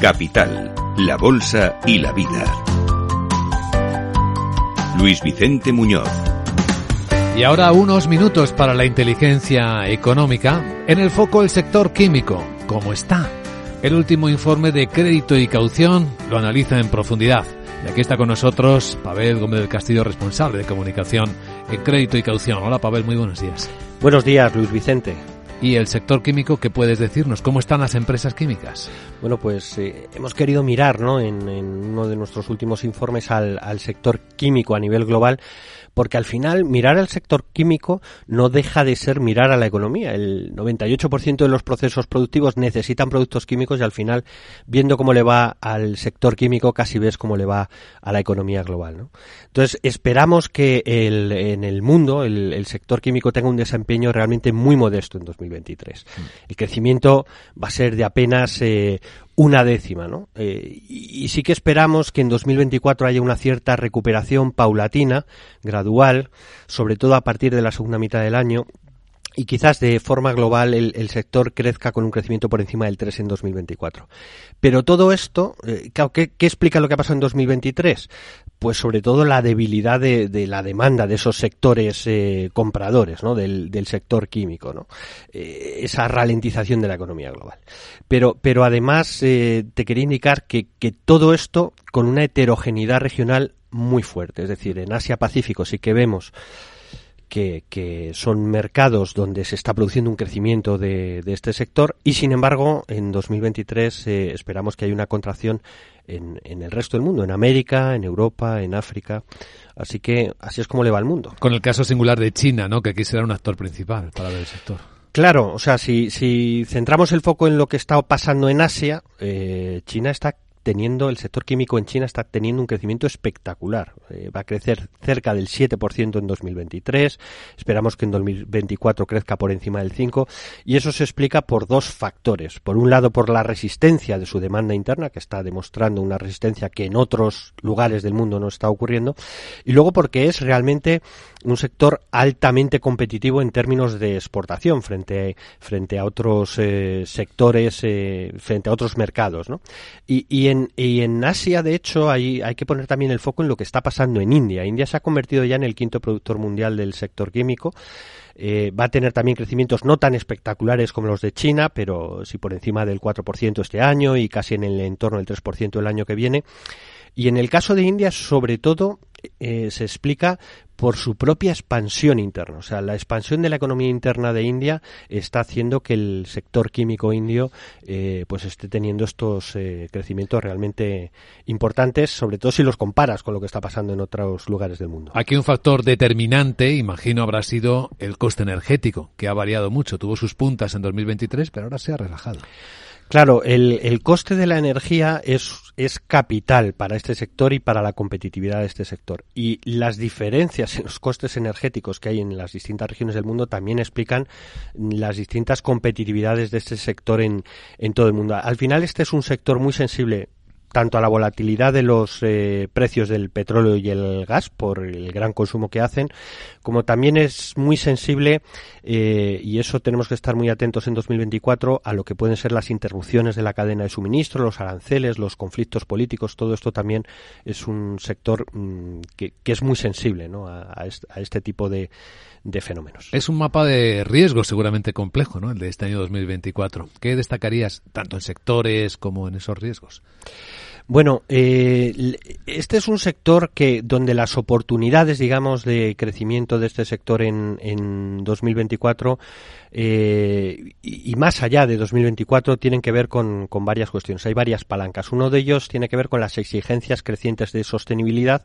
Capital, la Bolsa y la Vida. Luis Vicente Muñoz. Y ahora unos minutos para la inteligencia económica. En el foco el sector químico. ¿Cómo está? El último informe de crédito y caución lo analiza en profundidad. Y aquí está con nosotros Pavel Gómez del Castillo, responsable de comunicación en crédito y caución. Hola Pavel, muy buenos días. Buenos días, Luis Vicente. ¿Y el sector químico qué puedes decirnos? ¿Cómo están las empresas químicas? Bueno, pues eh, hemos querido mirar ¿no? en, uno de nuestros últimos informes al, al sector químico a nivel global porque al final mirar al sector químico no deja de ser mirar a la economía. El 98% de los procesos productivos necesitan productos químicos y al final, viendo cómo le va al sector químico, casi ves cómo le va a la economía global. ¿no? Entonces, esperamos que el, en el mundo el, sector químico tenga un desempeño realmente muy modesto en 2023. El crecimiento va a ser de apenas eh, una décima, ¿no? Eh, y, sí que esperamos que en 2024 haya una cierta recuperación paulatina, gradual, sobre todo a partir de la segunda mitad del año, y quizás de forma global el, sector crezca con un crecimiento por encima del 3 en 2024. Pero todo esto, eh, ¿qué, explica lo que ha pasado en 2023? Pues sobre todo la debilidad de, la demanda de esos sectores eh, compradores, ¿no? Del, sector químico, ¿no? Eh, esa ralentización de la economía global. Pero, pero además te quería indicar que, que todo esto con una heterogeneidad regional muy fuerte. Es decir, en Asia-Pacífico sí que vemos que, son mercados donde se está produciendo un crecimiento de, este sector y sin embargo en 2023 eh, esperamos que haya una contracción en, el resto del mundo, en América, en Europa, en África. Así que así es como le va al mundo. Con el caso singular de China, ¿no? que aquí será un actor principal para ver el sector. Claro, o sea, si, si centramos el foco en lo que está pasando en Asia, eh, China está teniendo, el sector químico en China está teniendo un crecimiento espectacular. Eh, va a crecer cerca del 7% en 2023. Esperamos que en 2024 crezca por encima del 5%. Y eso se explica por dos factores. Por un lado, por la resistencia de su demanda interna, que está demostrando una resistencia que en otros lugares del mundo no está ocurriendo. Y luego porque es realmente un sector altamente competitivo en términos de exportación frente, frente a otros eh, sectores, eh, frente a otros mercados. ¿no? Y, y en y en Asia, de hecho, hay, hay que poner también el foco en lo que está pasando en India. India se ha convertido ya en el quinto productor mundial del sector químico. Eh, va a tener también crecimientos no tan espectaculares como los de China, pero sí por encima del 4% este año y casi en el entorno del 3% el año que viene. Y en el caso de India, sobre todo, eh, se explica por su propia expansión interna. O sea, la expansión de la economía interna de India está haciendo que el sector químico indio eh, pues esté teniendo estos eh, crecimientos realmente importantes, sobre todo si los comparas con lo que está pasando en otros lugares del mundo. Aquí un factor determinante, imagino, habrá sido el coste energético, que ha variado mucho. Tuvo sus puntas en 2023, pero ahora se ha relajado. Claro, el, el, coste de la energía es, es capital para este sector y para la competitividad de este sector. Y las diferencias en los costes energéticos que hay en las distintas regiones del mundo también explican las distintas competitividades de este sector en, en todo el mundo. Al final, este es un sector muy sensible tanto a la volatilidad de los eh, precios del petróleo y el gas por el gran consumo que hacen, como también es muy sensible, eh, y eso tenemos que estar muy atentos en 2024, a lo que pueden ser las interrupciones de la cadena de suministro, los aranceles, los conflictos políticos, todo esto también es un sector mm, que, es muy sensible ¿no? a, este, tipo de, de fenómenos. Es un mapa de riesgo seguramente complejo, ¿no? El de este año 2024. ¿Qué destacarías tanto en sectores como en esos riesgos? Bueno, eh, este es un sector que donde las oportunidades, digamos, de crecimiento de este sector en, en 2024 eh, y, más allá de 2024 tienen que ver con, varias cuestiones. Hay varias palancas. Uno de ellos tiene que ver con las exigencias crecientes de sostenibilidad.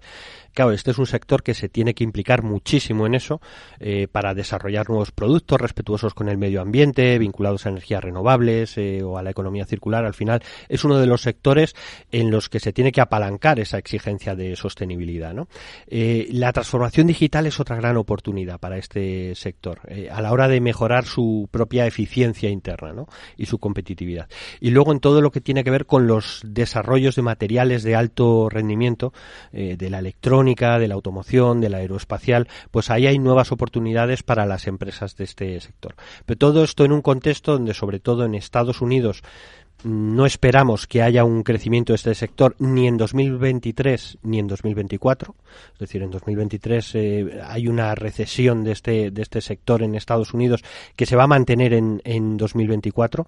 Claro, este es un sector que se tiene que implicar muchísimo en eso eh, para desarrollar nuevos productos respetuosos con el medio ambiente, vinculados a energías renovables eh, o a la economía circular. Al final es uno de los sectores en los que se tiene que apalancar esa exigencia de sostenibilidad. Eh, la transformación digital es otra gran oportunidad para este sector a la hora de mejorar su propia eficiencia interna y su competitividad. Y luego en todo lo que tiene que ver con los desarrollos de materiales de alto rendimiento, eh, de la electrónica, de la automoción, de la aeroespacial, pues ahí hay nuevas oportunidades para las empresas de este sector. Pero todo esto en un contexto donde sobre todo en Estados Unidos no esperamos que haya un crecimiento de este sector ni en 2023 ni en 2024. Es decir, en 2023 eh, hay una recesión de este, de este sector en Estados Unidos que se va a mantener en, en 2024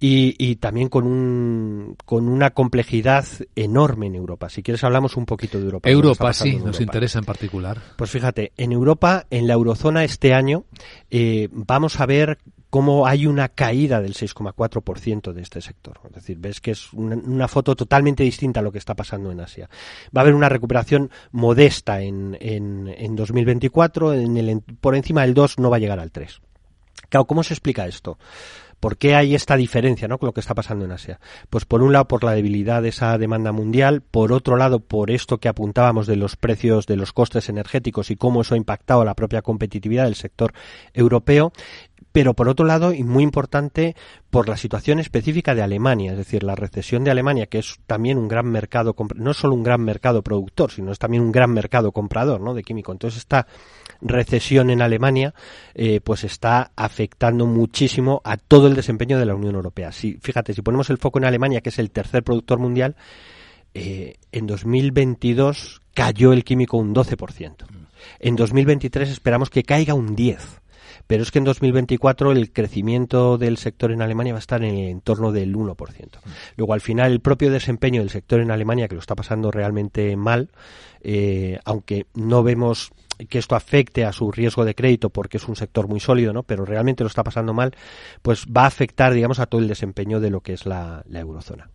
y, y también con, un, con una complejidad enorme en Europa. Si quieres hablamos un poquito de Europa. Europa sí, nos interesa en particular. Pues fíjate, en Europa, en la eurozona este año, eh, vamos a ver cómo hay una caída del 6,4% de este sector. Es decir, ves que es una, foto totalmente distinta a lo que está pasando en Asia. Va a haber una recuperación modesta en, en, en 2024, en el, por encima del 2 no va a llegar al 3. Claro, ¿cómo se explica esto? ¿Por qué hay esta diferencia ¿no? con lo que está pasando en Asia? Pues por un lado por la debilidad de esa demanda mundial, por otro lado por esto que apuntábamos de los precios de los costes energéticos y cómo eso ha impactado a la propia competitividad del sector europeo pero por otro lado, y muy importante, por la situación específica de Alemania, es decir, la recesión de Alemania, que es también un gran mercado, no solo un gran mercado productor, sino es también un gran mercado comprador ¿no? de químico. Entonces, esta recesión en Alemania, eh, pues está afectando muchísimo a todo el desempeño de la Unión Europea. Si, fíjate, si ponemos el foco en Alemania, que es el tercer productor mundial, eh, en 2022 cayó el químico un 12%. En 2023 esperamos que caiga un 10% pero es que en 2024 el crecimiento del sector en Alemania va a estar en el entorno del 1%. Luego, al final, el propio desempeño del sector en Alemania, que lo está pasando realmente mal, eh, aunque no vemos que esto afecte a su riesgo de crédito porque es un sector muy sólido, ¿no? Pero realmente lo está pasando mal, pues va a afectar, digamos, a todo el desempeño de lo que es la, la eurozona.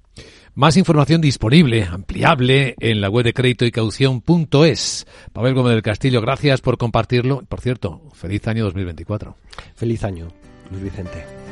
Más información disponible, ampliable en la web de crédito y caución.es. Pavel Gómez del Castillo, gracias por compartirlo. Por cierto, feliz año 2024. Feliz año, Luis Vicente.